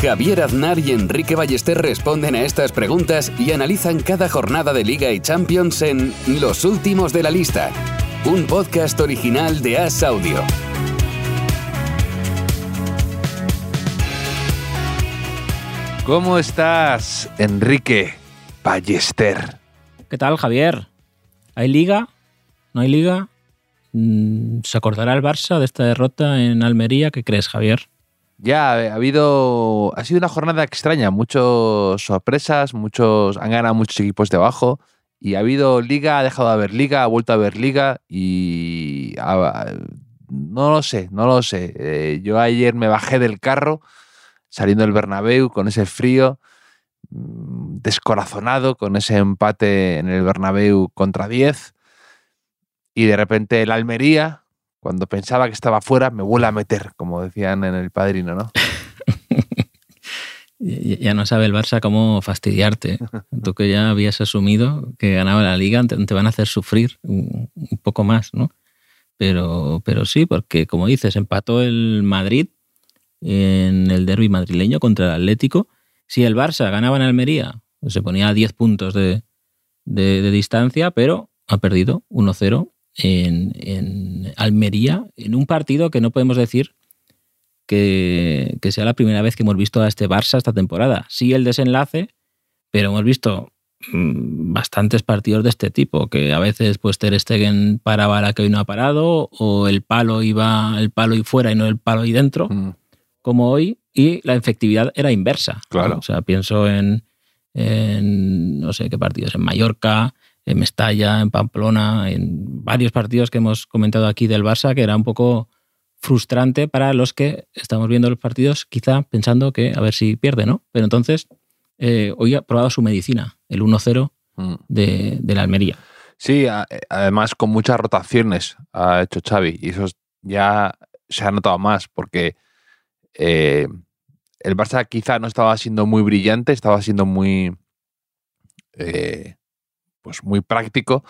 Javier Aznar y Enrique Ballester responden a estas preguntas y analizan cada jornada de Liga y Champions en Los Últimos de la Lista, un podcast original de As Audio. ¿Cómo estás, Enrique Ballester? ¿Qué tal, Javier? ¿Hay liga? ¿No hay liga? Mm, ¿Se acordará el Barça de esta derrota en Almería? ¿Qué crees, Javier? Ya ha habido. Ha sido una jornada extraña. Muchas sorpresas, muchos. Han ganado muchos equipos de abajo. Y ha habido liga, ha dejado de haber liga, ha vuelto a haber liga. Y. no lo sé, no lo sé. Eh, yo ayer me bajé del carro saliendo del Bernabéu con ese frío, mm, descorazonado con ese empate en el Bernabéu contra 10 y de repente el Almería, cuando pensaba que estaba fuera, me vuelve a meter, como decían en el Padrino, ¿no? ya no sabe el Barça cómo fastidiarte. Tú que ya habías asumido que ganaba la liga, te van a hacer sufrir un poco más, ¿no? Pero, pero sí, porque como dices, empató el Madrid en el derby madrileño contra el Atlético. Si el Barça ganaba en Almería, pues se ponía a 10 puntos de, distancia, pero ha perdido 1-0 en, Almería, en un partido que no podemos decir que, sea la primera vez que hemos visto a este Barça esta temporada. Sí el desenlace, pero hemos visto mm, bastantes partidos de este tipo, que a veces pues Ter Stegen paraba la que hoy no ha parado, o el palo iba el palo y fuera y no el palo y dentro. Mm como hoy y la efectividad era inversa. Claro. O sea, pienso en, no sé qué partidos, en Mallorca, en Mestalla, en Pamplona, en varios partidos que hemos comentado aquí del Barça, que era un poco frustrante para los que estamos viendo los partidos, quizá pensando que a ver si pierde, ¿no? Pero entonces, eh, hoy ha probado su medicina, el 1-0 mm. de, de la Almería. Sí, además con muchas rotaciones ha hecho Xavi y eso ya se ha notado más porque eh, el Barça quizá no estaba siendo muy brillante, estaba siendo muy, eh, pues muy práctico,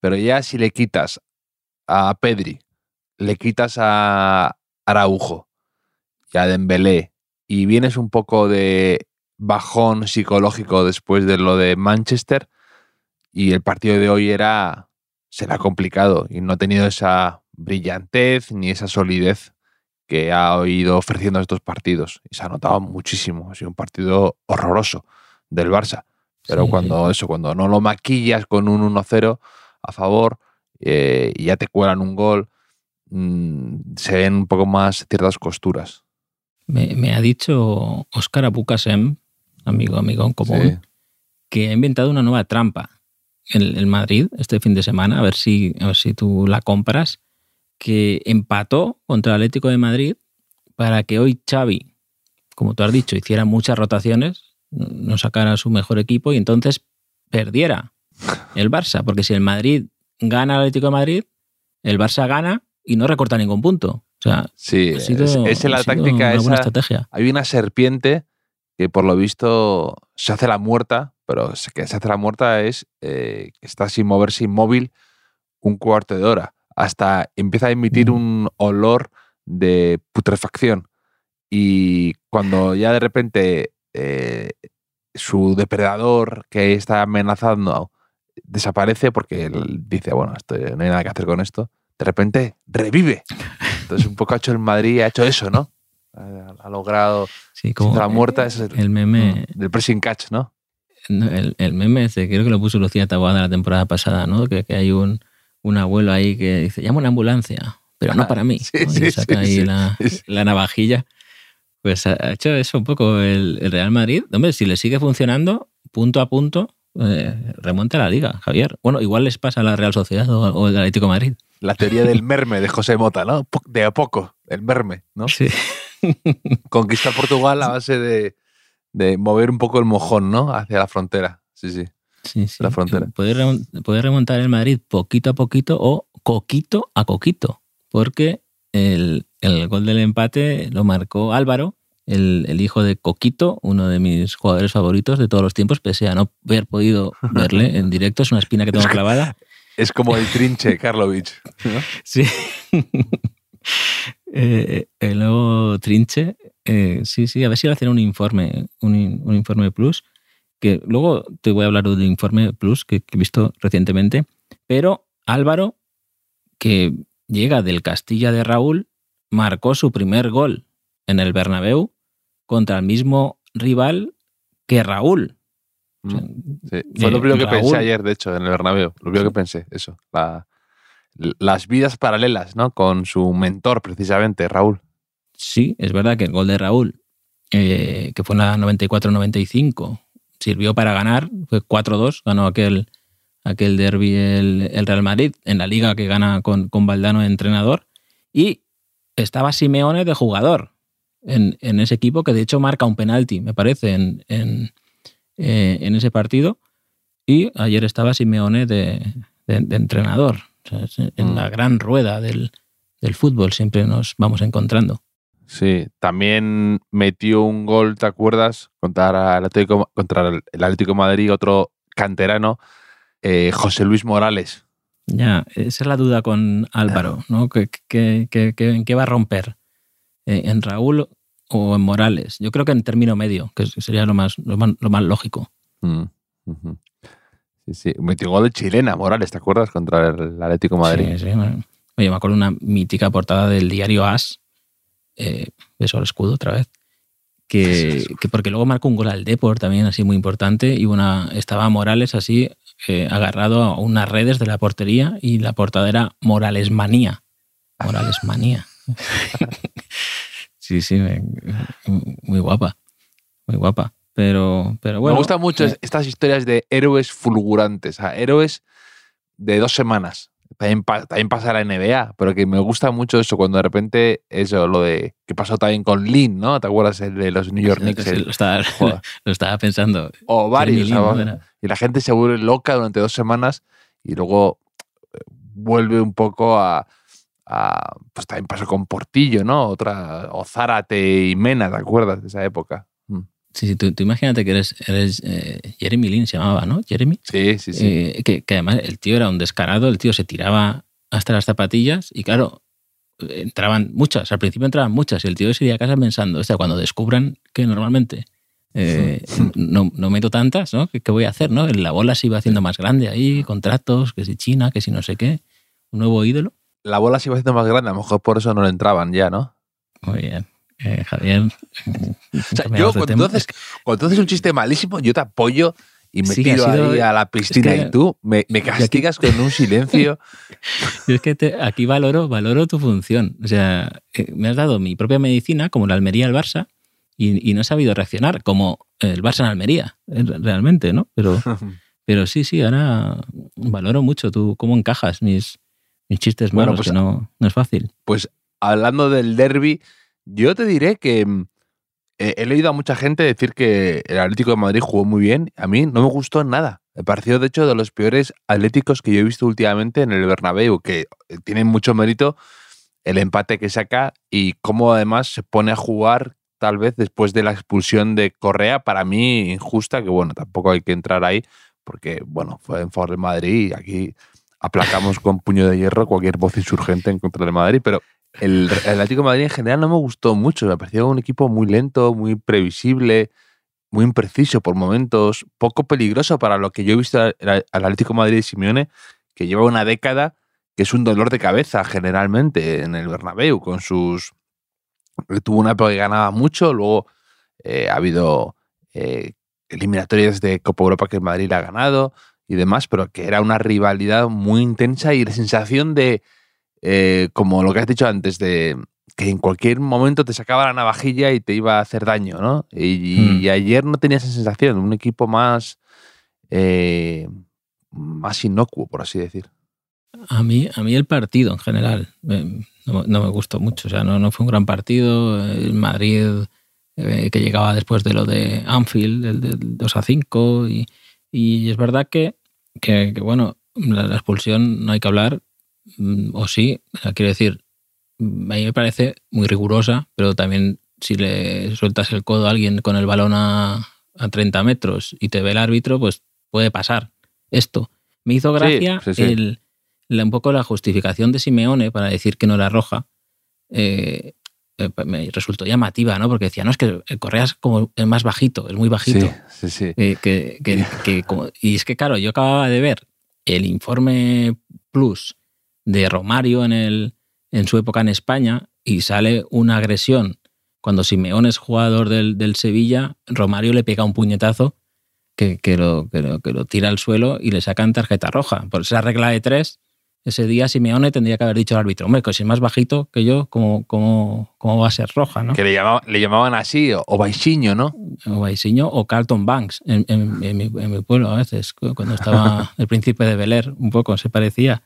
pero ya si le quitas a Pedri, le quitas a Araujo y a Dembélé y vienes un poco de bajón psicológico después de lo de Manchester y el partido de hoy era será complicado y no ha tenido esa brillantez ni esa solidez que ha ido ofreciendo estos partidos. Y se ha notado muchísimo. Ha sido un partido horroroso del Barça. Pero cuando eso, cuando no lo maquillas con un 1-0 a favor eh, y ya te cuelan un gol, mm, se ven un poco más ciertas costuras. Me, ha dicho Óscar Abucasem, amigo, amigo en común, que ha inventado una nueva trampa. En el Madrid este fin de semana, a ver si, a ver si tú la compras que empató contra el Atlético de Madrid para que hoy Xavi, como tú has dicho, hiciera muchas rotaciones, no sacara su mejor equipo y entonces perdiera el Barça, porque si el Madrid gana al Atlético de Madrid, el Barça gana y no recorta ningún punto. O sea, sí, es, la táctica esa, estrategia. Hay una serpiente que por lo visto se hace la muerta, pero que se hace la muerta es eh, que está sin moverse inmóvil un cuarto de hora hasta empieza a emitir un olor de putrefacción. Y cuando ya de repente eh, su depredador que está amenazando desaparece porque él dice, bueno, esto, no hay nada que hacer con esto, de repente revive. Entonces un poco ha hecho el Madrid, ha hecho eso, ¿no? Ha, logrado sí, como la muerta es el, meme mm, del pressing catch, ¿no? El, el, meme ese, creo que lo puso Lucía Taboada la temporada pasada, ¿no? Que, que hay un, un abuelo ahí que dice, llama una ambulancia, pero no para mí. y saca ahí la, navajilla. Pues ha hecho eso un poco el, Real Madrid. Hombre, si le sigue funcionando, punto a punto, eh, remonta a la liga, Javier. Bueno, igual les pasa a la Real Sociedad o, el Atlético de Madrid. La teoría del merme de José Mota, ¿no? De a poco, el merme, ¿no? Sí. Conquista Portugal a base de, de mover un poco el mojón, ¿no? Hacia la frontera. Sí, sí. Sí, sí. La frontera. Puede remontar el Madrid poquito a poquito o coquito a coquito, porque el, el gol del empate lo marcó Álvaro, el, el hijo de Coquito, uno de mis jugadores favoritos de todos los tiempos, pese a no haber podido verle en directo, es una espina que tengo clavada. Es como el trinche, Karlovich. ¿no? Sí. Eh, el nuevo Trinche, eh, sí, sí, a ver si va a hacer un informe, un, un informe plus, que luego te voy a hablar de un informe plus que, que he visto recientemente, pero Álvaro, que llega del Castilla de Raúl, marcó su primer gol en el Bernabéu contra el mismo rival que Raúl. O sea, Sí. Fue lo Eh, primero que Raúl. pensé ayer, de hecho, en el Bernabéu. Lo primero que pensé, eso. la- las vidas paralelas, ¿no? Con su mentor, precisamente, Raúl. Sí, es verdad que el gol de Raúl, eh, que fue en la 94-95, sirvió para ganar, fue 4-2, ganó aquel, aquel derby el, el Real Madrid en la liga que gana con, con Valdano de entrenador, y estaba Simeone de jugador en, en ese equipo, que de hecho marca un penalti, me parece, en, en, eh, en ese partido, y ayer estaba Simeone de, de- de entrenador. O sea, es en Mm. la gran rueda del, del fútbol siempre nos vamos encontrando. Sí, también metió un gol, ¿te acuerdas? Contra el Atlético, contra el el Atlético de Madrid, otro canterano, eh, José Luis Morales. Ya, esa es la duda con Álvaro, ¿no? ¿Qué, qué- qué- qué- en qué va a romper? Eh, ¿En Raúl o en Morales? Yo creo que en término medio, que sería lo más, lo más, lo más lógico. Mm, ujú. Sí, sí. Metió gol de chilena, Morales, ¿te acuerdas? Contra el Atlético de Madrid. Sí, sí, bueno. Oye, me acuerdo una mítica portada del diario As, eh, beso al escudo otra vez, que, que porque luego marcó un gol al Deport también así muy importante y una estaba Morales así eh, agarrado a unas redes de la portería y la portada era Morales Manía. Morales Manía. sí, sí, me- muy guapa, muy guapa. Pero, pero bueno. Me gustan mucho eh, estas historias de héroes fulgurantes, o sea, héroes de dos semanas. También, pa- también pasa la NBA, pero que me gusta mucho eso, cuando de repente, eso, lo de que pasó también con Lin, ¿no? ¿Te acuerdas el de los New York Knicks? sí, lo, estaba, Joder. lo estaba pensando. o varios. Jeremy Lin, o ¿no? sea, y la gente se vuelve loca durante dos semanas y luego eh, vuelve un poco a, a- pues también pasó con Portillo, ¿no? Otra, o Zárate y Mena, ¿te acuerdas de esa época? Sí, sí, tú, tú imagínate que eres, eres eh, Jeremy Lin, se llamaba, ¿no? Jeremy. Sí, sí, sí. Eh, que, que además el tío era un descarado, el tío se tiraba hasta las zapatillas y claro, entraban muchas, al principio entraban muchas y el tío se iría a casa pensando, o sea, cuando descubran que normalmente eh, no, no meto tantas, ¿no? ¿Qué, qué voy a hacer, no? La bola se iba haciendo más grande ahí, contratos, que si China, que si no sé qué, un nuevo ídolo. La bola se iba haciendo más grande, a lo mejor por eso no le entraban ya, ¿no? Muy bien. Eh, Javier, O sea, yo cuando tú, haces, cuando tú haces un chiste malísimo, yo te apoyo y me Sí, tiro sido- ahí a la piscina que- y tú me, me castigas con un silencio. Yo es que te- aquí valoro, valoro tu función. O sea, eh, me has dado mi propia medicina, como la Almería al Barça, y, y no he sabido reaccionar, como el Barça en Almería, eh, realmente, ¿no? Pero, pero sí, sí, ahora valoro mucho tú cómo encajas mis, mis chistes Bueno, malos, pues- que no, no es fácil. Pues hablando del derby, yo te diré que mm, he leído a mucha gente decir que el Atlético de Madrid jugó muy bien. A mí no me gustó nada. Me pareció, de hecho, de los peores atléticos que yo he visto últimamente en el Bernabéu, que eh, tienen mucho mérito el empate que saca y cómo además se pone a jugar tal vez después de la expulsión de Correa, para mí injusta, que bueno, tampoco hay que entrar ahí, porque bueno, fue en favor del Madrid y aquí aplacamos con puño de hierro cualquier voz insurgente en contra del Madrid, pero el, Atlético Madrid en general no me gustó mucho, me pareció un equipo muy lento, muy previsible, muy impreciso por momentos, poco peligroso para lo que yo he visto al, Atlético Madrid de Simeone, que lleva una década que es un dolor de cabeza generalmente en el Bernabéu, con sus... Tuvo una época que ganaba mucho, luego eh, ha habido eh, eliminatorias de Copa Europa que el Madrid ha ganado y demás, pero que era una rivalidad muy intensa y la sensación de, eh, como lo que has dicho antes, de que en cualquier momento te sacaba la navajilla y te iba a hacer daño, ¿no? Y, y Hmm. ayer no tenía esa sensación, un equipo más, eh, más inocuo, por así decir. A mí, a mí el partido en general eh, no, no me gustó mucho. O sea, no, no fue un gran partido. El Madrid eh, que llegaba después de lo de Anfield, el del 2 a 5, y, Y es verdad que, que, bueno, la, la, expulsión no hay que hablar, o sí, o sea, quiero decir, a mí me parece muy rigurosa, pero también si le sueltas el codo a alguien con el balón a, a 30 metros y te ve el árbitro, pues puede pasar esto. Me hizo gracia Sí, sí, sí. El, la- un poco la justificación de Simeone para decir que no era roja. eh, eh, me resultó llamativa, ¿no? Porque decía, no, es que el Correa es como el más bajito, es muy bajito. Sí, sí, sí. Eh, que, que- que como- y es que, claro, yo acababa de ver el informe Plus de Romario en, el, en su época en España y sale una agresión. Cuando Simeone es jugador del, del Sevilla, Romario le pega un puñetazo que, que lo, que, lo, que lo tira al suelo y le sacan tarjeta roja. Por esa regla de tres, ese día Simeone tendría que haber dicho al árbitro, hombre, que si es más bajito que yo, ¿cómo, cómo, cómo va a ser roja? ¿no? Que le llamaban, le llamaban así, o, o baixinho, ¿no? o o Carlton Banks en, en- en mi, en mi pueblo a veces, cu- cuando estaba el príncipe de Bel Air, un poco se parecía,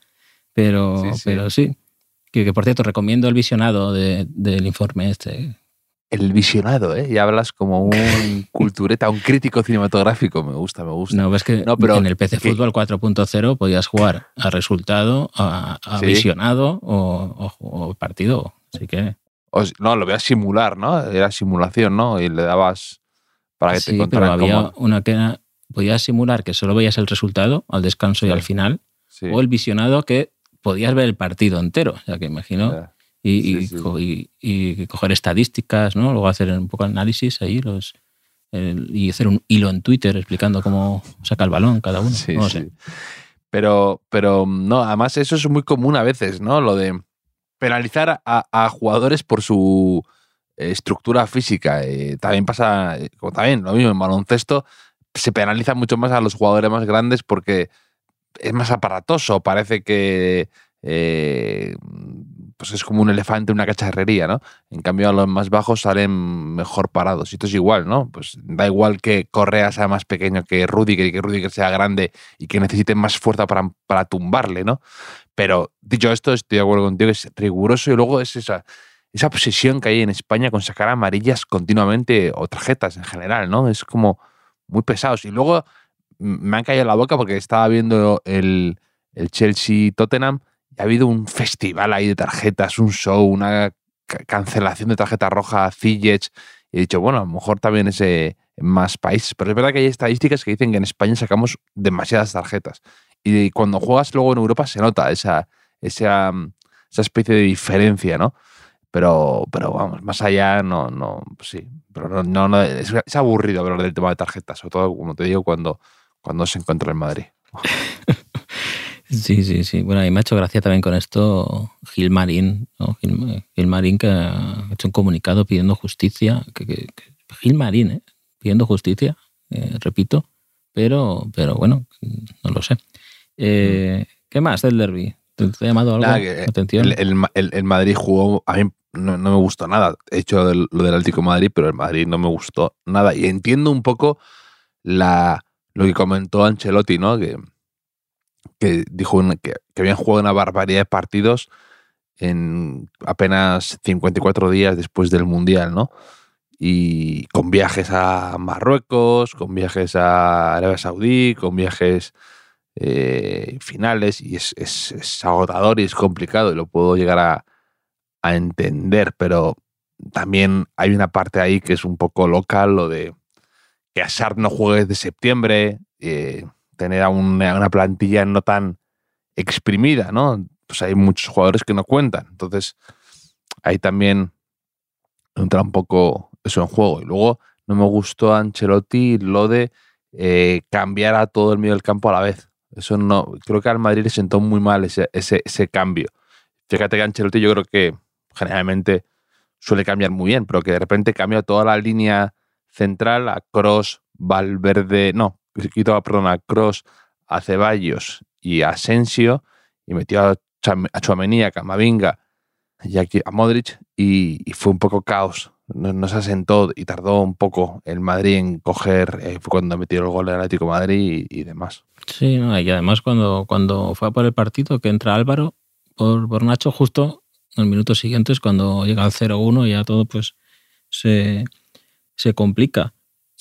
pero Sí. Pero sí. Que, que, por cierto, recomiendo el visionado de- del informe este. El visionado, ¿eh? Y hablas como un cultureta, un crítico cinematográfico. Me gusta, me gusta. No, ves que No, pero en el PC que- Fútbol 4.0 podías jugar a resultado, a, a Sí. visionado o, o- o partido. Así que no, lo voy a simular, ¿no? Era simulación, ¿no? Y le dabas para que te sí, pero había como... una que era, podías simular que solo veías el resultado al descanso y al final, Sí, o el visionado que podías ver el partido entero. Sea que imagino ya. y, Sí, y sí. co- y- y coger estadísticas, ¿no? Luego hacer un poco de análisis ahí los, el- y hacer un hilo en Twitter explicando cómo saca el balón cada uno. Sí, no sé. Pero, pero no, además eso es muy común a veces, ¿no? Lo de penalizar a, a jugadores por su estructura física. Eh, también pasa, eh, como también lo mismo en baloncesto, se penaliza mucho más a los jugadores más grandes porque es más aparatoso. Parece que eh, pues es como un elefante en una cacharrería, ¿no? En cambio, a los más bajos salen mejor parados. Y esto es igual, ¿no? Pues da igual que Correa sea más pequeño que Rudiger y que Rudiger sea grande y que necesite más fuerza para, para tumbarle, ¿no? Pero dicho esto, estoy de acuerdo contigo, es riguroso y luego es esa, esa obsesión que hay en España con sacar amarillas continuamente o tarjetas en general, ¿no? Es como muy pesados. Y luego me han caído la boca porque estaba viendo el, el Chelsea-Tottenham y ha habido un festival ahí de tarjetas, un show, una ca- cancelación de tarjeta roja Ziyech. Y he dicho, bueno, a lo mejor también es eh, en más países. Pero es verdad que hay estadísticas que dicen que en España sacamos demasiadas tarjetas. Y cuando juegas luego en Europa se nota esa, esa, mm, esa especie de diferencia, ¿no? Pero, pero vamos, más allá, no, no, sí. Pero no, no, no, es, es aburrido hablar del tema de tarjetas, sobre todo, como te digo, cuando, cuando se encuentra en Madrid. Sí, sí, sí. Bueno, y me ha hecho gracia también con esto Gil Marín, ¿no? Gil, Gil Marín que ha hecho un comunicado pidiendo justicia. Que, que- que- Gil Marín, ¿eh? Pidiendo justicia, eh, repito. Pero, pero bueno, no lo sé. Eh, ¿Qué más del derby? ¿Te, te ha llamado algo Nada, que atención? El, el Ma- el- el Madrid jugó, a mí no, no me gustó nada. He hecho lo del, lo del Atlético de Madrid, pero el Madrid no me gustó nada. Y entiendo un poco la, lo que comentó Ancelotti, ¿no? Que, dijo que, habían jugado una barbaridad de partidos en apenas 54 días después del Mundial, ¿no? Y con viajes a Marruecos, con viajes a Arabia Saudí, con viajes eh, finales, y es, es- es agotador y es complicado, y lo puedo llegar a, a entender, pero también hay una parte ahí que es un poco local, lo de que Asar no juegue desde septiembre, eh, tener a una, plantilla no tan exprimida, ¿no? Pues hay muchos jugadores que no cuentan. Entonces, ahí también entra un poco eso en juego. Y luego no me gustó Ancelotti lo de eh, cambiar a todo el medio del campo a la vez. Eso no, creo que al Madrid le sentó muy mal ese, ese, cambio. Fíjate que Ancelotti yo creo que generalmente suele cambiar muy bien, pero que de repente cambió toda la línea central a Cross, Valverde, no, quito, perdón, a Cross, a Ceballos y a Asensio y metió a, Cham- a Camavinga y aquí a Modric y, fue un poco caos. No, se asentó y tardó un poco el Madrid en coger, eh, fue cuando metió el gol del Atlético Madrid y, y demás. Sí, no, y además cuando, cuando fue a por el partido, que entra Álvaro por, por Nacho, justo en el minuto siguiente es cuando llega al 0-1 y ya todo pues se, se complica.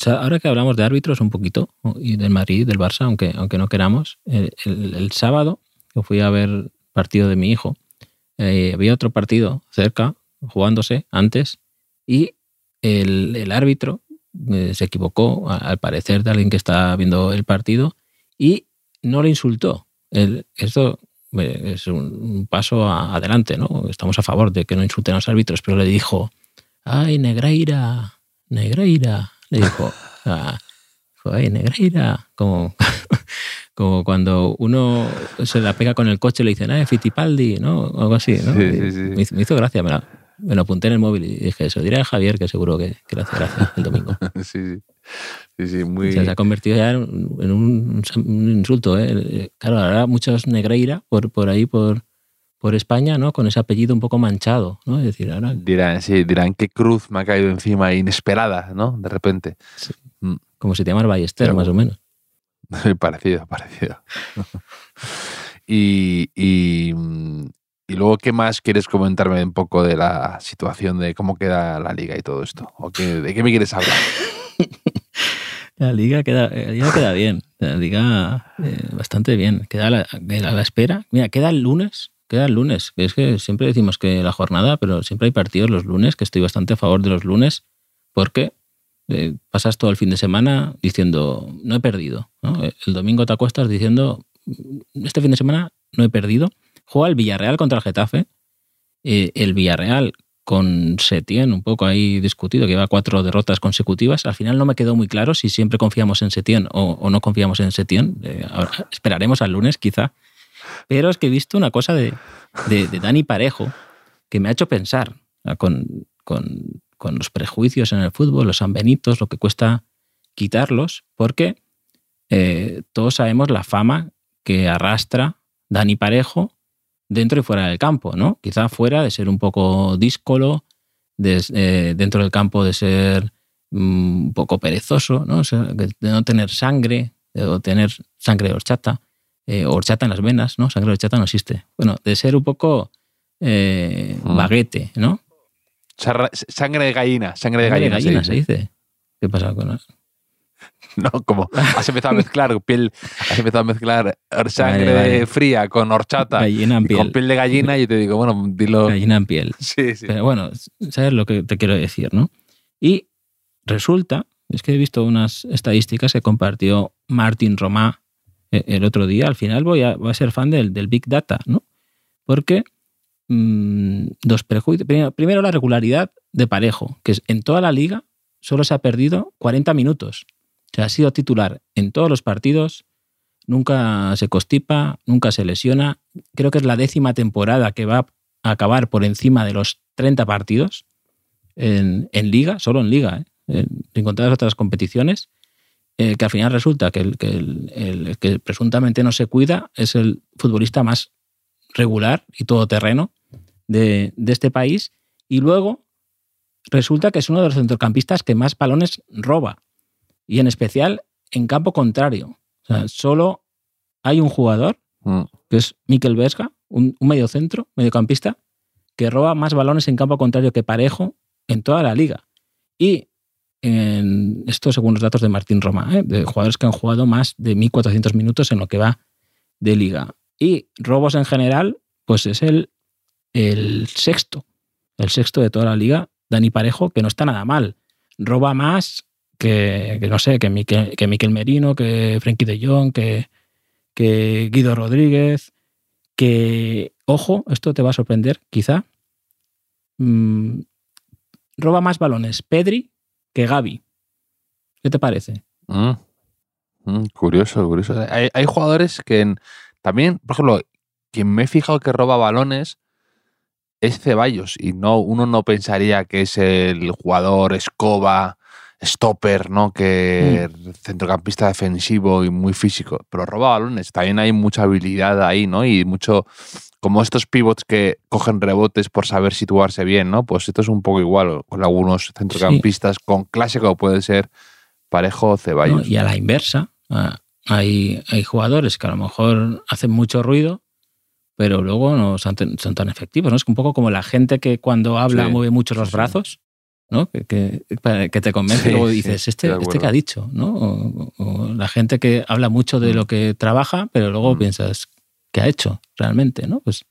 ahora que hablamos de árbitros un poquito, y del Madrid, del Barça, aunque, aunque no queramos, el, sábado que fui a ver partido de mi hijo, eh, había otro partido cerca, jugándose antes, y el, árbitro eh, se equivocó, al parecer, de alguien que está viendo el partido, y no le insultó. El, esto eh, es un, paso adelante, ¿no? Estamos a favor de que no insulten a los árbitros, pero le dijo, ay, Negreira, Negreira, le dijo, ah, ay, Negreira, como, como cuando uno se la pega con el coche y le dicen, ah, Fittipaldi, ¿no? O algo así, ¿no? Me, hizo, gracia, me, me, lo apunté en el móvil y dije, eso diré a Javier, que seguro que, que le hace gracia el domingo. sí, sí. Sí, sí, muy... se ha convertido ya en un, insulto. ¿eh? Claro, ahora muchos Negreira por, por ahí, por, por España, ¿no? Con ese apellido un poco manchado, ¿no? Es decir, ahora... Dirán, sí, dirán qué cruz me ha caído encima inesperada, ¿no? De repente. Mm. Como si te llamas Ballester, más o menos. parecido, parecido. y, y, y, luego, ¿qué más quieres comentarme un poco de la situación de cómo queda la liga y todo esto? ¿O ¿De qué me quieres hablar? La liga queda, queda bien, la liga eh, bastante bien. Queda a la, la, espera. Mira, queda el lunes, queda el lunes. Es que siempre decimos que la jornada, pero siempre hay partidos los lunes, que estoy bastante a favor de los lunes, porque eh, pasas todo el fin de semana diciendo, no he perdido. El domingo te acuestas diciendo, este fin de semana no he perdido. Juega el Villarreal contra el Getafe. Eh, el Villarreal con Setien un poco ahí discutido, que lleva cuatro derrotas consecutivas. Al final no me quedó muy claro si siempre confiamos en Setien o, no confiamos en Setien. Eh, esperaremos al lunes quizá. Pero es que he visto una cosa de, de, Dani Parejo que me ha hecho pensar con, con, con, los prejuicios en el fútbol, los sanbenitos, lo que cuesta quitarlos, porque eh, todos sabemos la fama que arrastra Dani Parejo dentro y fuera del campo, ¿no? Quizá fuera de ser un poco díscolo, eh, dentro del campo de ser mm, un poco perezoso, ¿no? de no tener sangre, o tener sangre de horchata, eh, horchata en las venas, ¿no? Sangre de horchata no existe. Bueno, de ser un poco eh, mm. baguete, ¿no? Sangre de gallina, sangre de gallina. se dice. se dice. ¿Qué pasa con eso? ¿no? Como has empezado a mezclar piel, has empezado a mezclar sangre fría con horchata con piel de gallina y te digo, bueno, dilo. Gallina en piel. Sí, sí. Pero bueno, sabes lo que te quiero decir, ¿no? Y resulta, es que he visto unas estadísticas que compartió Martin Romá el otro día. Al final voy a, ser fan del, del, Big Data, ¿no? Porque mmm, dos prejuicios. Primero, la regularidad de Parejo, que en toda la liga solo se ha perdido 40 minutos ha sido titular en todos los partidos, nunca se constipa, nunca se lesiona. Creo que es la décima temporada que va a acabar por encima de los 30 partidos en, liga, solo en liga, ¿eh? en, contar otras competiciones, eh, que al final resulta que el, que presuntamente no se cuida es el futbolista más regular y todoterreno de, de este país. Y luego resulta que es uno de los centrocampistas que más balones roba y en especial en campo contrario. O sea, solo hay un jugador, mm. que es Mikel Vesga, un, un mediocentro, mediocampista, que roba más balones en campo contrario que Parejo en toda la liga. Y en esto según los datos de Martín Roma, ¿eh? de jugadores que han jugado más de 1.400 minutos en lo que va de liga. Y robos en general, pues es el, el sexto, el sexto de toda la liga, Dani Parejo, que no está nada mal. Roba más que, no sé, que Miquel, que Merino, que Frenkie de Jong, que, que Guido Rodríguez, que, ojo, esto te va a sorprender, quizá, mm, roba más balones Pedri que Gaby. ¿Qué te parece? Mm. Mm, curioso, curioso. Hay, jugadores que también, por ejemplo, quien me he fijado que roba balones es Ceballos y no uno no pensaría que es el jugador escoba stopper, ¿no? Que mm. centrocampista defensivo y muy físico, pero roba balones. También hay mucha habilidad ahí, ¿no? Y mucho, como estos pivots que cogen rebotes por saber situarse bien, ¿no? Pues esto es un poco igual con algunos centrocampistas con clásico puede ser Parejo Ceballos. y a la inversa, hay, hay jugadores que a lo mejor hacen mucho ruido, pero luego no son, tan efectivos, ¿no? Es un poco como la gente que cuando habla mueve mucho los brazos ¿no? Que, que, que te convence y luego dices, este, este que ha dicho, ¿no? O, la gente que habla mucho de mm. lo que trabaja, pero luego mm. piensas, ¿qué ha hecho realmente, no? Pues,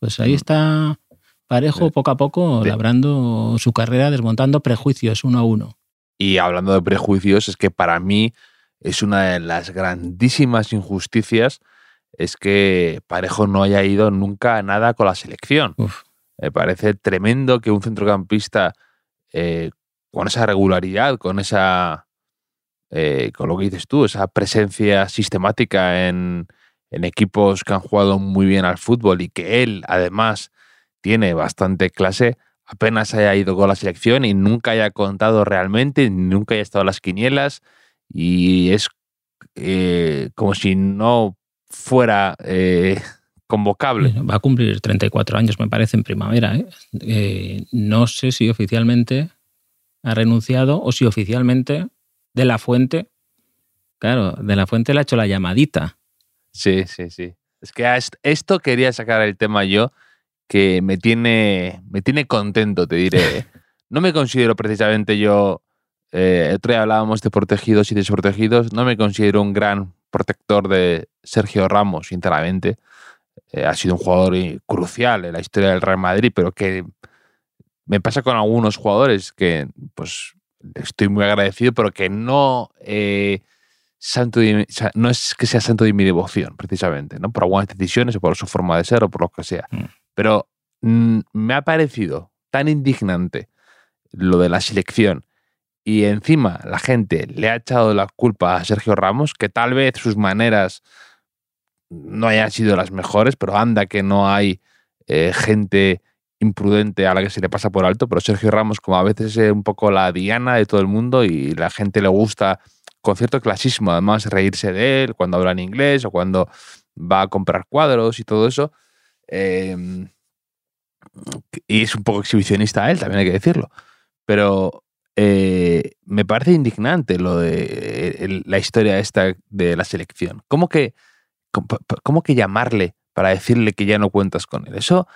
pues ahí mm. está Parejo poco a poco labrando su carrera, desmontando prejuicios uno a uno. Y hablando de prejuicios, es que para mí es una de las grandísimas injusticias es que Parejo no haya ido nunca a nada con la selección. Me parece tremendo que un centrocampista eh, con esa regularidad, con esa, eh, con lo que dices tú, esa presencia sistemática en, equipos que han jugado muy bien al fútbol y que él además tiene bastante clase, apenas haya ido con la selección y nunca haya contado realmente, nunca haya estado en las quinielas y es eh, como si no fuera convocable. Va a cumplir 34 años, me parece, en primavera. ¿eh? no sé si oficialmente ha renunciado o si oficialmente de la fuente, claro, de la fuente le ha hecho la llamadita. Sí, sí, sí. Es que esto quería sacar el tema yo que me tiene, me tiene contento, te diré. No me considero precisamente yo, eh, otro día hablábamos de protegidos y desprotegidos, no me considero un gran protector de Sergio Ramos, sinceramente. Eh, ha sido un jugador crucial en la historia del Real Madrid, pero que me pasa con algunos jugadores que pues estoy muy agradecido, pero que no, eh, santo no es que sea santo de mi devoción, precisamente, ¿no? por algunas decisiones o por su forma de ser o por lo que sea. Mm. Pero mm, me ha parecido tan indignante lo de la selección y encima la gente le ha echado la culpa a Sergio Ramos, que tal vez sus maneras no hayan sido las mejores, pero anda que no hay eh, gente imprudente a la que se le pasa por alto, pero Sergio Ramos como a veces es un poco la diana de todo el mundo y la gente le gusta con cierto clasismo además reírse de él cuando habla en inglés o cuando va a comprar cuadros y todo eso. Em, y es un poco exhibicionista él, también hay que decirlo. Pero eh, me parece indignante lo de la historia esta de la selección. ¿Cómo que, cómo, que llamarle para decirle que ya no cuentas con él? Eso,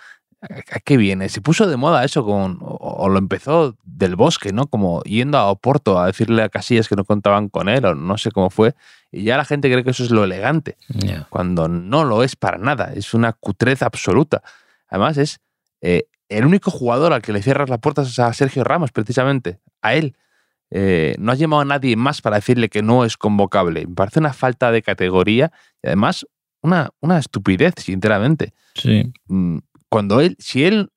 ¿a qué viene? Se puso de moda eso con, o, lo empezó del bosque, ¿no? Como yendo a Oporto a decirle a Casillas que no contaban con él, o no sé cómo fue. Y ya la gente cree que eso es lo elegante, cuando no lo es para nada. Es una cutrez absoluta. Además, es eh, el único jugador al que le cierras las puertas es a Sergio Ramos, precisamente, a él. Eh, no has llamado a nadie más para decirle que no es convocable. Me parece una falta de categoría y además una, una estupidez, sinceramente. Sí. Mm, cuando él, si él,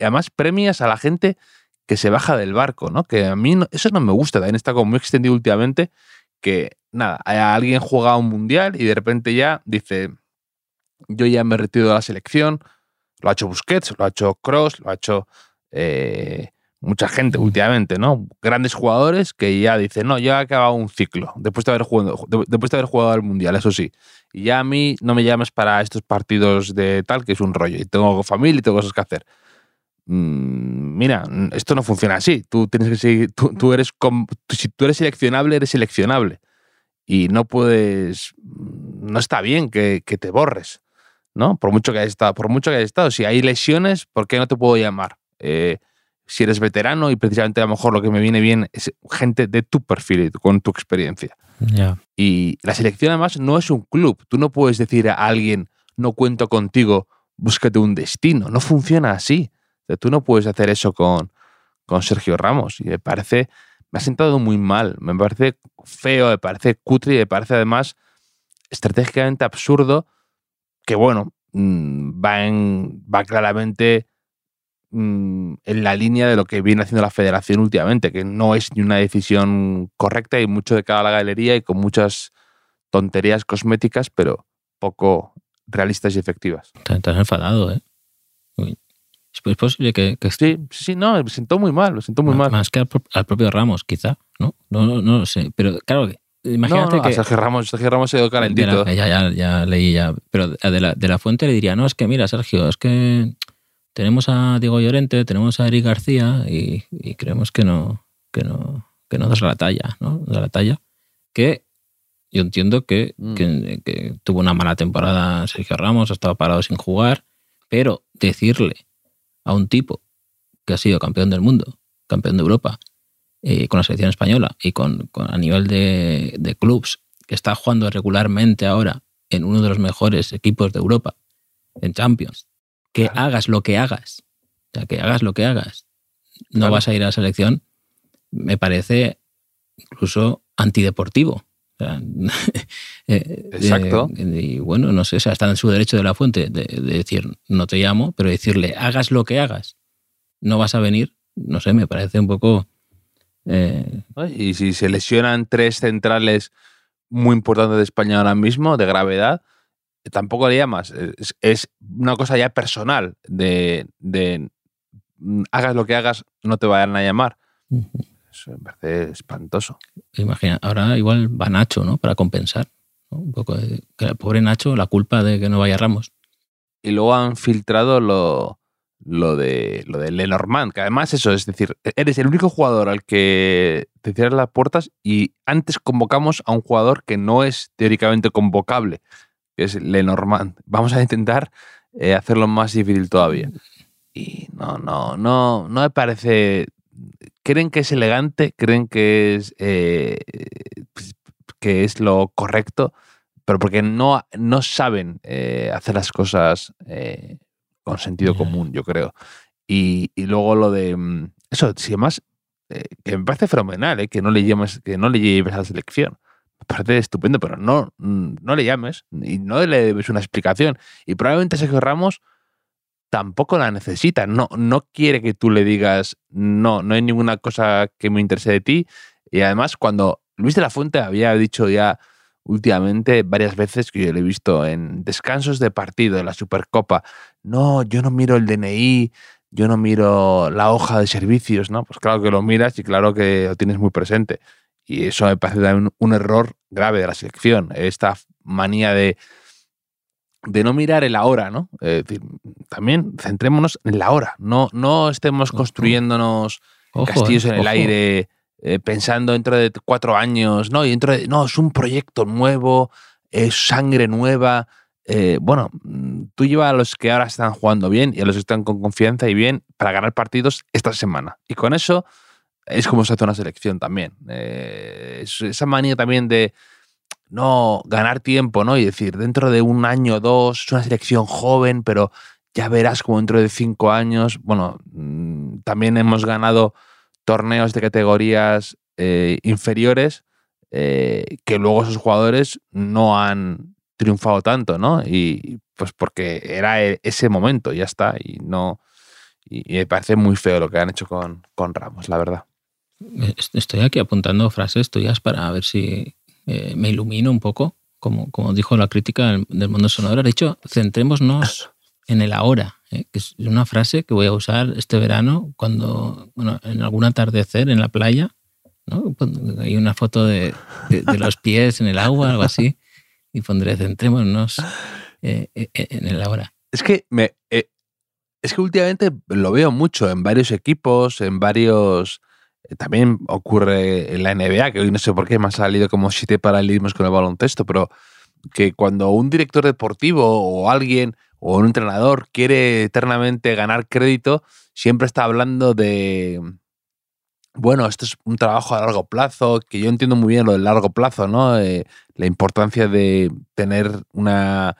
además premias a la gente que se baja del barco, ¿no? Que a mí eso no me gusta, también está como muy extendido últimamente, que nada, alguien juega un mundial y de repente ya dice, yo ya me retiro de la selección, lo ha hecho Busquets, lo ha hecho Cross, lo ha hecho eh, mucha gente últimamente, ¿no? Grandes jugadores que ya dicen, no, yo he acabado un ciclo después de haber jugado, después de haber jugado al Mundial, eso sí. Y ya a mí no me llames para estos partidos de tal, que es un rollo. Y tengo familia y tengo cosas que hacer. Mm, mira, esto no funciona así. Tú tienes que seguir, tú, eres, si tú eres seleccionable, eres seleccionable. Y no puedes, no está bien que, que te borres. ¿no? Por mucho que hayas estado, por mucho que hayas estado. Si hay lesiones, ¿por qué no te puedo llamar? Eh, si eres veterano y precisamente a lo mejor lo que me viene bien es gente de tu perfil y con tu experiencia. Y la selección además no es un club. Tú no puedes decir a alguien, no cuento contigo, búscate un destino. No funciona así. tú no puedes hacer eso con, con Sergio Ramos. Y me parece, me ha sentado muy mal. Me parece feo, me parece cutre y me parece además estratégicamente absurdo que bueno, mm, va, en, va claramente mm, en la línea de lo que viene haciendo la federación últimamente, que no es ni una decisión correcta y mucho de cada la galería y con muchas tonterías cosméticas, pero poco realistas y efectivas. Has enfadado, ¿eh? Es posible que, Sí, sí, no, me siento muy mal, lo siento muy mal. Más que al, propio Ramos, quizá, ¿no? No, no, no lo sé. Pero claro, Imagínate que. Sergio Ramos, Sergio Ramos se dio calentito. ya, ya, ya leí ya. Pero de la, de la fuente le diría, no, es que mira, Sergio, es que tenemos a Diego Llorente, tenemos a Eric García y, creemos que no, que no, que no das la talla, ¿no? Da la talla. Que yo entiendo que, mm. que, que, tuvo una mala temporada Sergio Ramos, ha estado parado sin jugar, pero decirle a un tipo que ha sido campeón del mundo campeón de Europa, eh, con la selección española y con, a nivel de, de clubs, que está jugando regularmente ahora en uno de los mejores equipos de Europa, en Champions, que hagas lo que hagas, o sea, que hagas lo que hagas, no vas a ir a la selección, me parece incluso antideportivo. Eh, Exacto. y bueno, no sé, o sea, está en su derecho de la fuente de, decir, no te llamo, pero decirle, hagas lo que hagas, no vas a venir, no sé, me parece un poco... Eh, y si se lesionan tres centrales muy importantes de España ahora mismo, de gravedad, tampoco le llamas. Es, una cosa ya personal de, mm, hagas lo que hagas, no te vayan a llamar. Eso me parece espantoso. Imagina, ahora igual va Nacho, ¿no? Para compensar. Un poco de, que el pobre Nacho, la culpa de que no vaya Ramos. Y luego han filtrado lo, lo de lo de Lenormand, que además eso, es decir, eres el único jugador al que te cierran las puertas y antes convocamos a un jugador que no es teóricamente convocable, que es Lenormand. Vamos a intentar eh, hacerlo más difícil todavía. Y no, no, no, no me parece. Creen que es elegante, creen que es eh, que es lo correcto, pero porque no, no saben eh, hacer las cosas con sentido común, yo creo. Y, luego lo de. Mm, eso, si además, que me parece fenomenal, eh, que, no le llames, que no le lleves a la selección. Parece estupendo, pero no, no le llames y no le debes una explicación. Y probablemente Sergio Ramos tampoco la necesita. No, no quiere que tú le digas, no, no hay ninguna cosa que me interese de ti. Y además, cuando Luis de la Fuente había dicho ya últimamente varias veces que yo lo he visto en descansos de partido de la Supercopa. No, yo no miro el DNI, yo no miro la hoja de servicios, ¿no? Pues claro que lo miras y claro que lo tienes muy presente. Y eso me parece también un error grave de la selección. Esta manía de, de no mirar el ahora, ¿no? Es decir, también centrémonos en la hora. No, no estemos construyéndonos castillos en el aire eh, pensando dentro de cuatro años, no, y dentro de, no, es un proyecto nuevo, es sangre nueva. Eh, bueno, mm, tú llevas a los que ahora están jugando bien y a los que están con confianza y bien para ganar partidos esta semana. Y con eso es como se hace una selección también. Eh, esa manía también de no ganar tiempo, ¿no? Y decir, dentro de un año o dos, es una selección joven, pero ya verás como dentro de cinco años, bueno, mm, también hemos ganado torneos de categorías eh, inferiores eh, que luego esos jugadores no han triunfado tanto, ¿no? Y pues porque era e, ese momento, ya está, y no... Y, me parece muy feo lo que han hecho con, con, Ramos, la verdad. Estoy aquí apuntando frases tuyas para ver si eh, me ilumino un poco, como, como dijo la crítica del, mundo sonoro. Ha dicho, centrémonos en el ahora, ¿eh? que es una frase que voy a usar este verano cuando, bueno, en algún atardecer en la playa, ¿no? Hay una foto de, los pies en el agua, algo así, y pondré centrémonos eh, en el ahora. Es que me, es que últimamente lo veo mucho en varios equipos, en varios. También ocurre en la NBA, que hoy no sé por qué me ha salido como siete paralelismos con el baloncesto, pero que cuando un director deportivo o alguien o un entrenador quiere eternamente ganar crédito, siempre está hablando de, bueno, esto es un trabajo a largo plazo, que yo entiendo muy bien lo del largo plazo, ¿no? Eh, la importancia de tener una,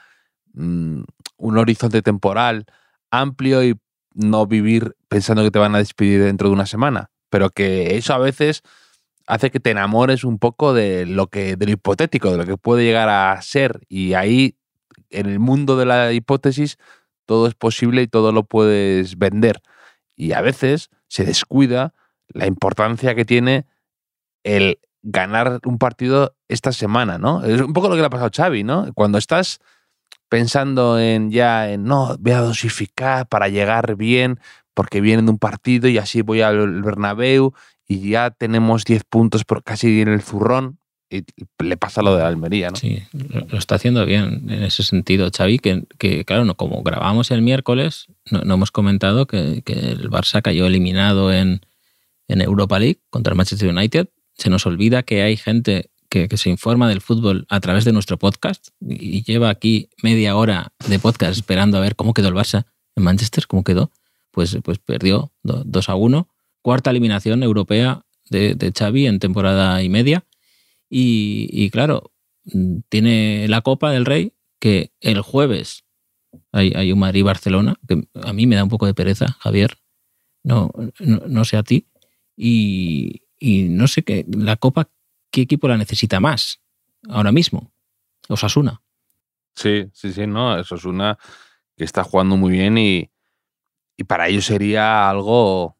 mm, un horizonte temporal amplio y no vivir pensando que te van a despedir dentro de una semana. Pero que eso a veces hace que te enamores un poco de lo que, de lo hipotético, de lo que puede llegar a ser. Y ahí en el mundo de la hipótesis todo es posible y todo lo puedes vender. Y a veces se descuida la importancia que tiene el ganar un partido esta semana, ¿no? Es un poco lo que le ha pasado a Xavi, ¿no? Cuando estás pensando en ya en no, voy a dosificar para llegar bien, porque vienen de un partido y así voy al Bernabéu y ya tenemos 10 puntos por casi en el zurrón y le pasa lo de Almería, ¿no? Sí, lo, está haciendo bien en ese sentido, Xavi, que, que claro, no, como grabamos el miércoles, no, hemos comentado que, el Barça cayó eliminado en, Europa League contra el Manchester United. Se nos olvida que hay gente que, se informa del fútbol a través de nuestro podcast y lleva aquí media hora de podcast esperando a ver cómo quedó el Barça en Manchester, cómo quedó. Pues, pues perdió 2 a 1 cuarta eliminación europea de, de Xavi en temporada y media. Y, y claro, tiene la Copa del Rey que el jueves hay, hay un Madrid-Barcelona, que a mí me da un poco de pereza, Javier, no, no, no sé a ti, y, y no sé qué, la Copa, ¿qué equipo la necesita más ahora mismo? Osasuna. Sí, sí, sí, no, eso es una que está jugando muy bien y, y para ellos sería algo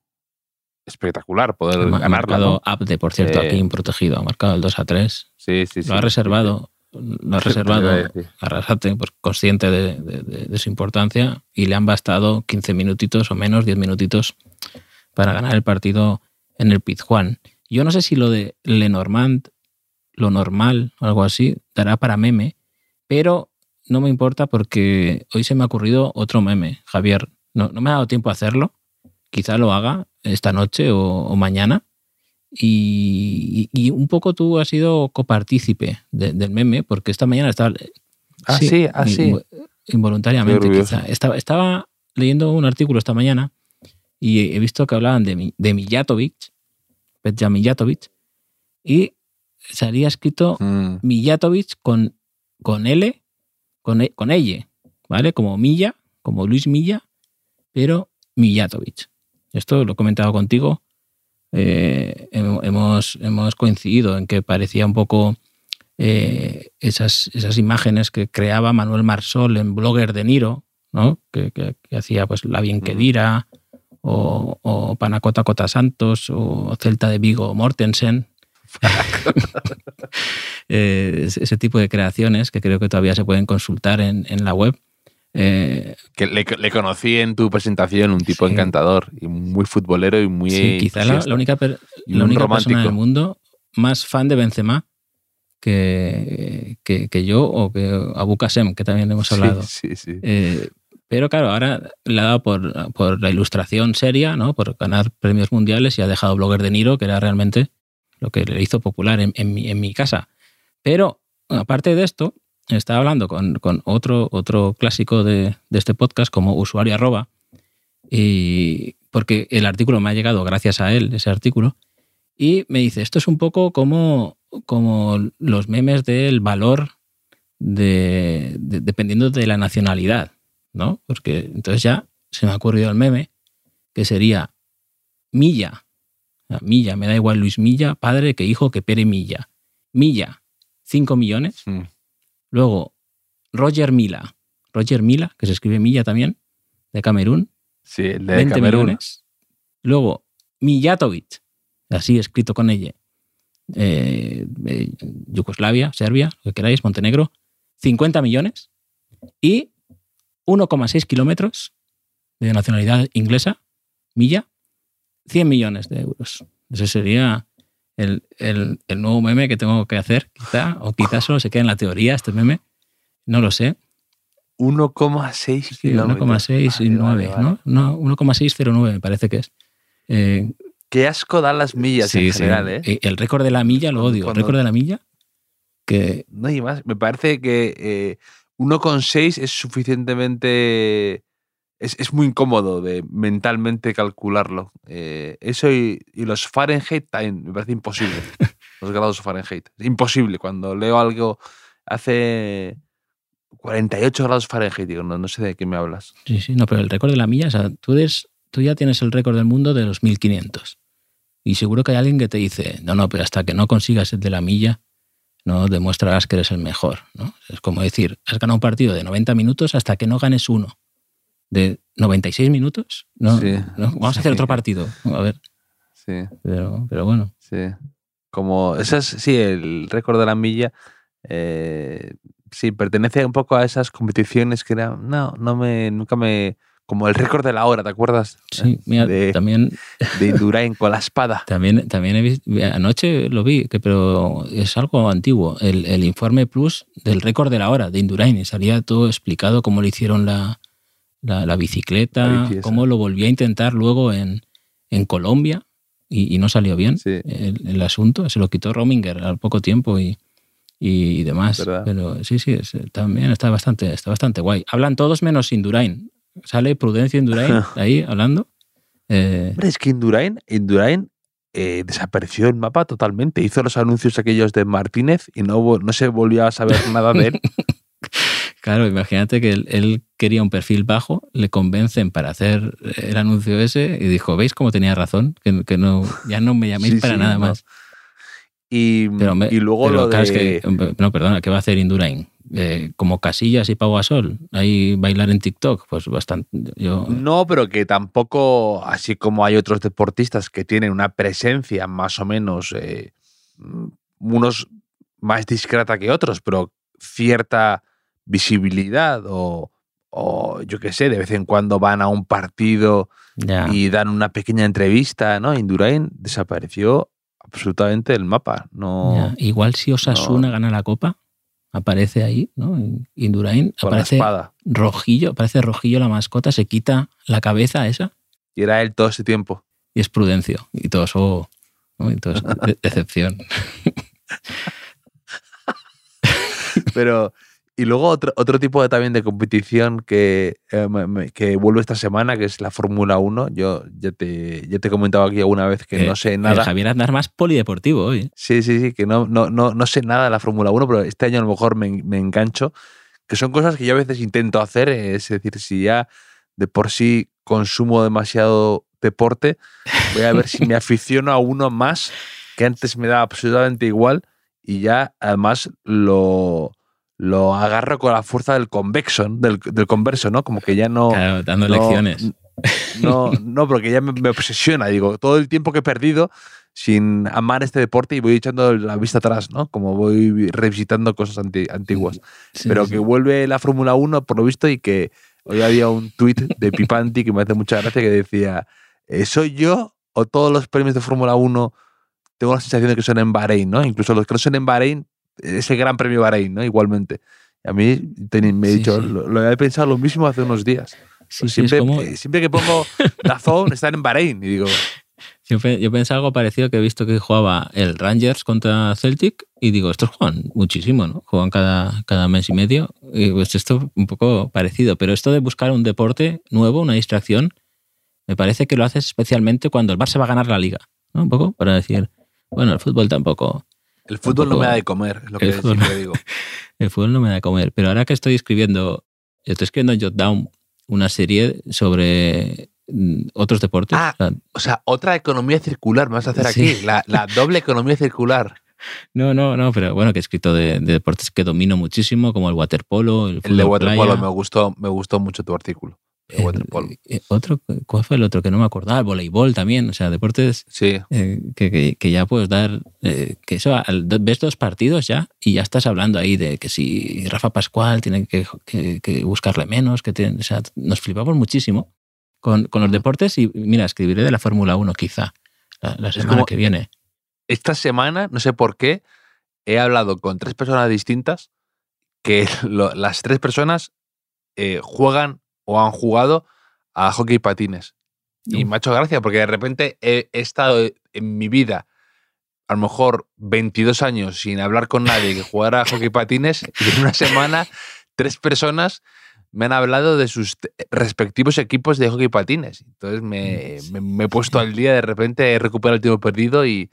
espectacular poder Ha ganarla. marcado ¿no? Abde, por cierto, Eh, aquí improtegido, ha marcado el 2 a 3. Sí, sí, sí. Lo ha reservado, lo ha reservado. Arrasate, pues consciente de, de- de- de su importancia, y le han bastado 15 minutitos o menos, 10 minutitos, para ganar el partido en el Pizjuán. Yo no sé si lo de Lenormand, lo normal o algo así, dará para meme, pero no me importa porque hoy se me ha ocurrido otro meme, Javier. No, no me ha dado tiempo a hacerlo, quizá lo haga esta noche o, o mañana. Y, y un poco tú has sido copartícipe de- del meme, porque esta mañana estaba. Ah, sí, ah, sí. invo- Involuntariamente, quizá. Estaba, estaba leyendo un artículo esta mañana y he visto que hablaban de, Mi- de Mijatovic, Petja Mijatovic, y se había escrito Mm, Mijatovic con, con L, con, e- con L, ¿vale? Como Milla, como Luis Milla, pero Mijatovic. Esto lo he comentado contigo. eh, hem- hemos, hemos coincidido en que parecía un poco eh, esas, esas imágenes que creaba Manuel Marsol en Blogger de Niro, ¿no? que, que- que hacía pues La Bien que Dira, o, o Panacota Cota Santos, o Celta de Vigo Mortensen. Eh, ese ese tipo de creaciones que creo que todavía se pueden consultar en, en la web. Eh, que le, le conocí en tu presentación, un tipo Sí. encantador y muy futbolero y muy. sí, quizá la, única, per- la única persona del mundo más fan de Benzema que, que, que yo o que Abu Kasem, que también hemos Sí, hablado. Sí, sí. Eh, pero claro, ahora le ha dado por, por la ilustración seria, ¿no? por ganar premios mundiales y ha dejado Blogger de Niro, que era realmente lo que le hizo popular en, en mi, en mi casa. Pero aparte de esto, estaba hablando con, con otro, otro clásico de, de este podcast como usuario arroba, y porque el artículo me ha llegado gracias a él, ese artículo, y me dice, esto es un poco como, como los memes del valor de, de- dependiendo de la nacionalidad, ¿no? Porque entonces ya se me ha ocurrido el meme que sería Milla. Milla, me da igual Luis Milla, padre que hijo que Pere Milla. Milla, 5 millones. Mm. Luego, Roger Mila. Roger Mila, que se escribe Milla también, de Camerún, Sí, el de 20 Camerún. millones. Luego, Mijatovic, así escrito con ella. Eh, eh, Yugoslavia, Serbia, lo que queráis, Montenegro, 50 millones. Y 1,6 kilómetros de nacionalidad inglesa, Milla, 100 millones de euros. Ese sería el, el- el nuevo meme que tengo que hacer, quizá, o quizás solo se quede en la teoría este meme, no lo sé. 1,6 Sí, kilómetros. 1,6 y Vale, 9, vale, vale. ¿no? No, 1,609 me parece que es. Eh, Qué asco dan las millas sí, en general, ¿eh? Eh, El récord de la milla lo Cuando- odio. El récord de la milla, que No, y más, me parece que eh, 1,6 es suficientemente. Es, es muy incómodo de mentalmente calcularlo. Eh, eso y, y los Fahrenheit también me parece imposible. los grados Fahrenheit. Es imposible. Cuando leo algo hace 48 grados Fahrenheit, digo, no, no sé de qué me hablas. Sí, sí, no, pero el récord de la milla, o sea, tú, eres, tú ya tienes el récord del mundo de los 1500. Y seguro que hay alguien que te dice, no, no, pero hasta que no consigas el de la milla, no demostrarás que eres el mejor. ¿no? Es como decir, has ganado un partido de 90 minutos hasta que no ganes uno. De 96 minutos, no, Sí, no, vamos a hacer otro partido. A ver, Sí. pero, pero bueno. Sí. Como, esas, sí, el récord de la milla, eh, sí, pertenece un poco a esas competiciones que eran, no, no me, nunca me, como el récord de la hora, ¿te acuerdas? Sí, mira, de, también de Indurain con la espada. También, también he visto, anoche lo vi, que, pero es algo antiguo, el, el informe plus del récord de la hora de Indurain. y Salía todo explicado cómo le hicieron la, la, la bicicleta, La cómo lo volvió a intentar luego en, en Colombia y, y no salió bien Sí. el, el asunto. Se lo quitó Rominger al poco tiempo y, y demás. ¿Verdad? Pero sí, sí, es- también está bastante, está bastante guay. Hablan todos menos Indurain. Sale Prudencio Indurain ahí hablando Eh, Hombre, es que Indurain, Indurain eh, desapareció el mapa totalmente. Hizo los anuncios aquellos de Martínez y no, no se volvió a saber nada de él. claro, imagínate que él, él quería un perfil bajo, le convencen para hacer el anuncio ese y dijo, ¿veis cómo tenía razón? Que, que no, ya no me llaméis Sí, para sí, nada no. más. Y, Pero, me- y luego pero lo claro, de... es que, no, perdona, ¿qué va a hacer Indurain? Eh, como Casillas y Pau Gasol, ahí bailar en TikTok, pues bastante. Yo, No, pero que tampoco, así como hay otros deportistas que tienen una presencia más o menos, eh, mm, unos más discreta que otros, pero cierta visibilidad o, o yo qué sé, de vez en cuando van a un partido y dan una pequeña entrevista, ¿no? Indurain desapareció absolutamente del mapa. No, Igual si Osasuna gana la copa, aparece ahí, ¿no? Indurain, aparece. Rojillo, aparece Rojillo la mascota, se quita la cabeza esa Y era él todo ese tiempo. y es Prudencio. Y todos, oh, ¿no? Y todos, de- decepción. Pero, y luego otro, otro tipo de, también de competición que, eh, que vuelve esta semana, que es la Fórmula 1. Yo ya te, ya te he comentado aquí alguna vez que Eh, no sé El nada. Javier Aznar más polideportivo hoy. ¿eh? Sí, sí, sí, que no, no, no, no sé nada de la Fórmula 1, pero este año a lo mejor me, me engancho, que son cosas que yo a veces intento hacer, es decir, si ya de por sí consumo demasiado deporte, voy a ver si me aficiono a uno más que antes me daba absolutamente igual y ya además lo, lo agarro con la fuerza del convexo, ¿no? del, del converso, ¿no? Como que ya no... Claro, dando no- lecciones. No, no, porque ya me, me obsesiona. Digo, todo el tiempo que he perdido sin amar este deporte y voy echando la vista atrás, ¿no? Como voy revisitando cosas anti- antiguas. Sí, Pero sí. que vuelve la Fórmula 1, por lo visto, y que hoy había un tuit de Pipanti que me hace mucha gracia que decía, eh, ¿soy yo o todos los premios de Fórmula 1 tengo la sensación de que son en Bahrein, ¿no? Incluso los que no son en Bahrein, ese gran premio Bahrein, ¿no? Igualmente. A mí me he Sí, dicho, sí. Lo, lo había pensado lo mismo hace unos días. Sí, siempre, como- eh, siempre que pongo Dazón están en Bahrein y digo, Yo, yo pensé algo parecido que he visto que jugaba el Rangers contra Celtic y digo, estos juegan muchísimo, ¿no? Juegan cada, cada mes y medio. Y pues esto un poco parecido. Pero esto de buscar un deporte nuevo, una distracción, me parece que lo haces especialmente cuando el Barça va a ganar la liga, ¿no? Un poco para decir, bueno, el fútbol tampoco. El fútbol no me da de comer, es lo que fútbol- siempre digo. El fútbol no me da de comer. Pero ahora que estoy escribiendo, estoy escribiendo en Jotdown una serie sobre mm, otros deportes. Ah. O sea, O sea, otra economía circular me vas a hacer Sí. aquí, la, la doble economía circular. No, no, no, pero bueno, que he escrito de, de deportes que domino muchísimo, como el waterpolo, el, El de fútbol waterpolo playa. me gustó, me gustó mucho tu artículo. De El- waterpolo. eh, otro, ¿Cuál fue el otro que no me acordaba? El voleibol también, o sea, deportes Sí, eh, que, que- que ya puedes dar, eh, que eso, al- ves dos partidos ya y ya estás hablando ahí de que si Rafa Pascual tiene que, que- que buscarle menos, que tiene- o sea, nos flipamos muchísimo con, con los deportes y mira, escribiré de la Fórmula 1 quizá la, la semana como- que viene. esta semana, no sé por qué, he hablado con tres personas distintas que lo- las tres personas eh, juegan o han jugado a hockey y patines. Y me ha hecho gracia porque de repente he, he estado en mi vida a lo mejor 22 años sin hablar con nadie que jugara a hockey y patines y en una semana tres personas me han hablado de sus respectivos equipos de hockey y patines. Entonces me, Sí. me- me he puesto al día, de repente he recuperado el tiempo perdido y,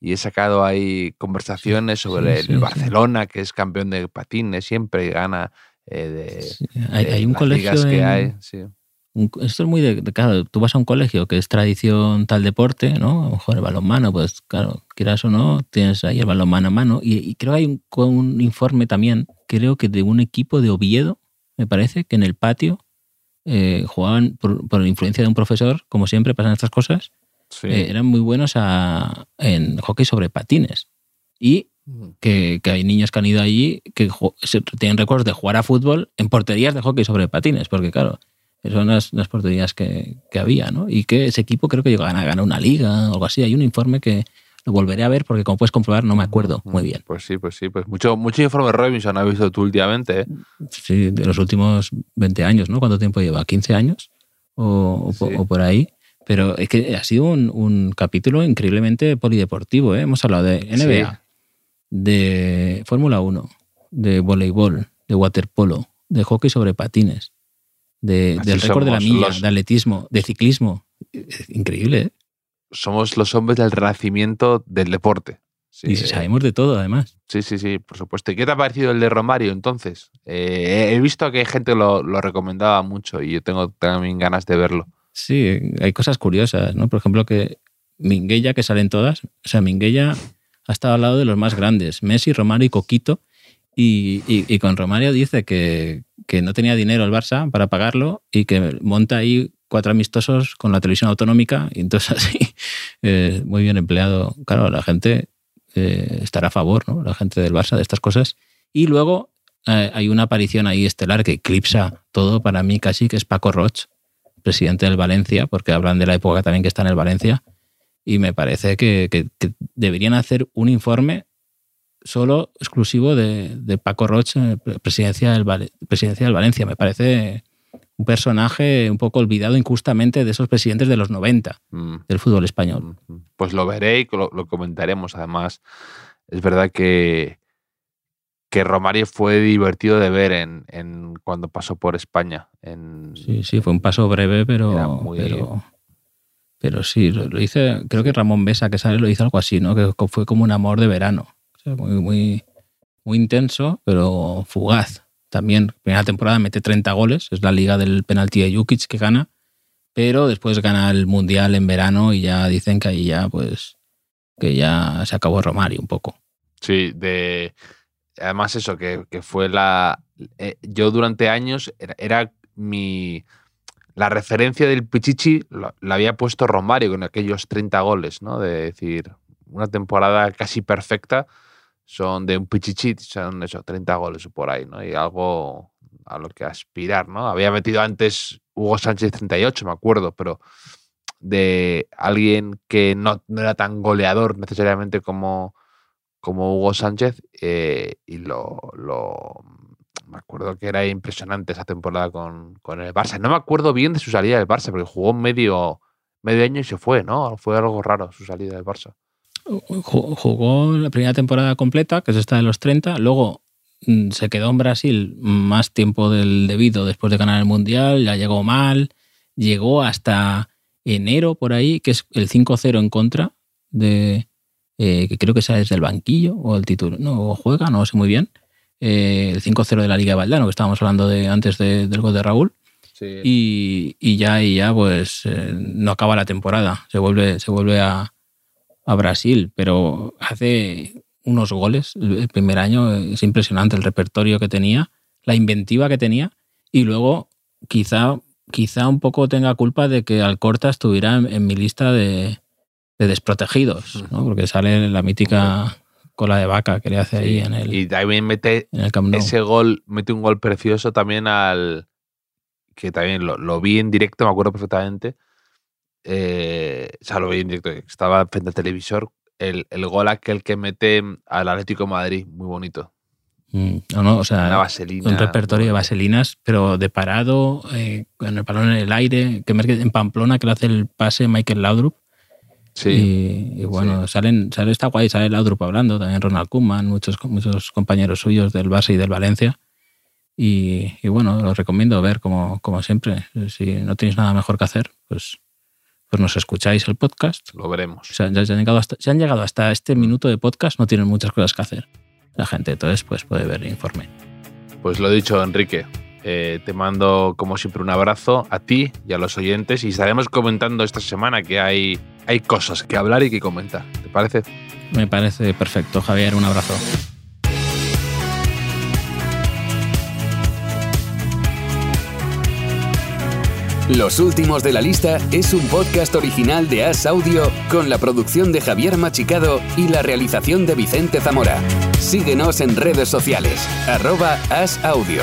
y he sacado ahí conversaciones sobre sí, el sí. Barcelona, que es campeón de patines siempre y gana eh, de, Sí, hay, de hay un las colegio ligas que en- hay. sí. un- esto es muy de, de- claro, tú vas a un colegio que es tradición tal deporte, ¿no? A lo mejor el balonmano, pues claro, quieras o no, tienes ahí el balonmano a mano. Y, y creo que hay un, con un informe también, creo que de un equipo de Oviedo, me parece, que en el patio eh, jugaban por, por la influencia de un profesor, como siempre pasan estas cosas, Sí. eh, eran muy buenos a- en hockey sobre patines. Y. que, que hay niños que han ido allí que tienen recuerdos de jugar a fútbol en porterías de hockey sobre patines, porque claro, son las, las porterías que, que había, ¿no? Y que ese equipo creo que llegó a ganar una liga o algo así. Hay un informe que lo volveré a ver porque como puedes comprobar no me acuerdo muy bien. Pues sí, pues sí, pues mucho, mucho informe Robinson has visto tú últimamente. ¿eh? Sí, de los últimos 20 años, ¿no? ¿Cuánto tiempo lleva? ¿15 años? O, por ahí. Pero es que ha sido un, un capítulo increíblemente polideportivo, ¿eh? Hemos hablado de NBA, Sí. De Fórmula 1, de voleibol, de waterpolo, de hockey sobre patines, de, del récord de la milla, los- de atletismo, de ciclismo. Increíble, ¿eh? Somos los hombres del renacimiento del deporte. y sabemos de todo, además. Sí, sí, sí, por supuesto. ¿Y qué te ha parecido el de Romario entonces? Eh, he visto que hay gente lo, lo recomendaba mucho y yo tengo también ganas de verlo. Sí, hay cosas curiosas, ¿no? Por ejemplo, que Minguella, que salen todas, o sea, Minguella ha estado al lado de los más grandes, Messi, Romario y Coquito, y, y, con Romario dice que, que, no tenía dinero el Barça para pagarlo y que monta ahí cuatro amistosos con la televisión autonómica y entonces así, eh, muy bien empleado. Claro, la gente eh, estará a favor, ¿no? La gente del Barça de estas cosas. Y luego eh, hay una aparición ahí estelar que eclipsa todo para mí casi, que es Paco Roch, presidente del Valencia, porque hablan de la época también que está en el Valencia. Y me parece que, que, que deberían hacer un informe solo exclusivo de, Paco Roche, presidencia del, presidencia del Valencia. Me parece un personaje un poco olvidado injustamente de esos presidentes de los 90 mm. del fútbol español. Mm, mm. Pues lo veré y lo, comentaremos. Además, es verdad que, que Romario fue divertido de ver en, cuando pasó por España. En, sí, sí, fue un paso breve, pero, pero, sí, lo, hice, creo que Ramón Besa, que sale, lo hizo algo así, ¿no? Que fue como un amor de verano muy, muy, muy intenso, pero fugaz. También, primera temporada mete 30 goles, es la liga del penalti de Jukic que gana, pero después gana el Mundial en verano y ya dicen que ahí ya, pues, que ya se acabó Romario un poco. Sí, de... Además eso, que, fue la... Eh, yo durante años era, mi... La referencia del Pichichi la había puesto Romario con aquellos 30 goles, ¿no? De decir, una temporada casi perfecta son de un pichichit, son esos 30 goles por ahí, ¿no? Y algo a lo que aspirar, ¿no? Había metido antes Hugo Sánchez 38, me acuerdo, pero de alguien que no, era tan goleador necesariamente como, como Hugo Sánchez eh, y lo, lo, me acuerdo que era impresionante esa temporada con, con, el Barça. No me acuerdo bien de su salida del Barça, porque jugó medio, medio año y se fue, ¿no? Fue algo raro su salida del Barça jugó la primera temporada completa, que es esta de los 30, luego mm, se quedó en Brasil más tiempo del debido después de ganar el Mundial, ya llegó mal, llegó hasta enero por ahí, que es el 5-0 en contra de, eh, que creo que esa es del banquillo o el título, no, juega, no sé muy bien, eh, el 5-0 de la Liga de Valdano, que estábamos hablando de antes del gol de Raúl. Y, y, ya, y ya, pues eh, no acaba la temporada, se vuelve, se vuelve a, a Brasil, pero hace unos goles el primer año, es impresionante el repertorio que tenía, la inventiva que tenía y luego quizá, quizá un poco tenga culpa de que Alcorta estuviera en, mi lista de, desprotegidos, ¿no? porque sale la mítica cola de vaca que le hace ahí en el. Y también mete ese gol, mete un gol precioso también al. que también lo, lo, vi en directo, me acuerdo perfectamente, eh, o sea, lo vi en directo, estaba frente al televisor, el, el gol aquel que mete al Atlético de Madrid, muy bonito. Mm, no, no, o sea, un repertorio de vaselinas, pero de parado, eh, con el balón en el aire, que en Pamplona que le hace el pase Michael Laudrup. Sí. Y, bueno, salen, sale está guay, sale Laudrup hablando, también Ronald Koeman, muchos, muchos compañeros suyos del Barça y del Valencia. Y, y bueno, los recomiendo ver como, como siempre. Si no tenéis nada mejor que hacer, pues pues nos escucháis el podcast. Lo veremos. O sea, ya, han llegado hasta, si han llegado hasta este minuto de podcast, no tienen muchas cosas que hacer. La gente, entonces, pues puede ver el informe. Pues lo dicho, Enrique. Eh, te mando, como siempre, un abrazo a ti y a los oyentes y estaremos comentando esta semana que hay, hay cosas que hablar y que comentar. ¿Te parece? Me parece perfecto, Javier. Un abrazo. Los últimos de la lista es un podcast original de As Audio con la producción de Javier Machicado y la realización de Vicente Zamora. Síguenos en redes sociales, arroba As Audio.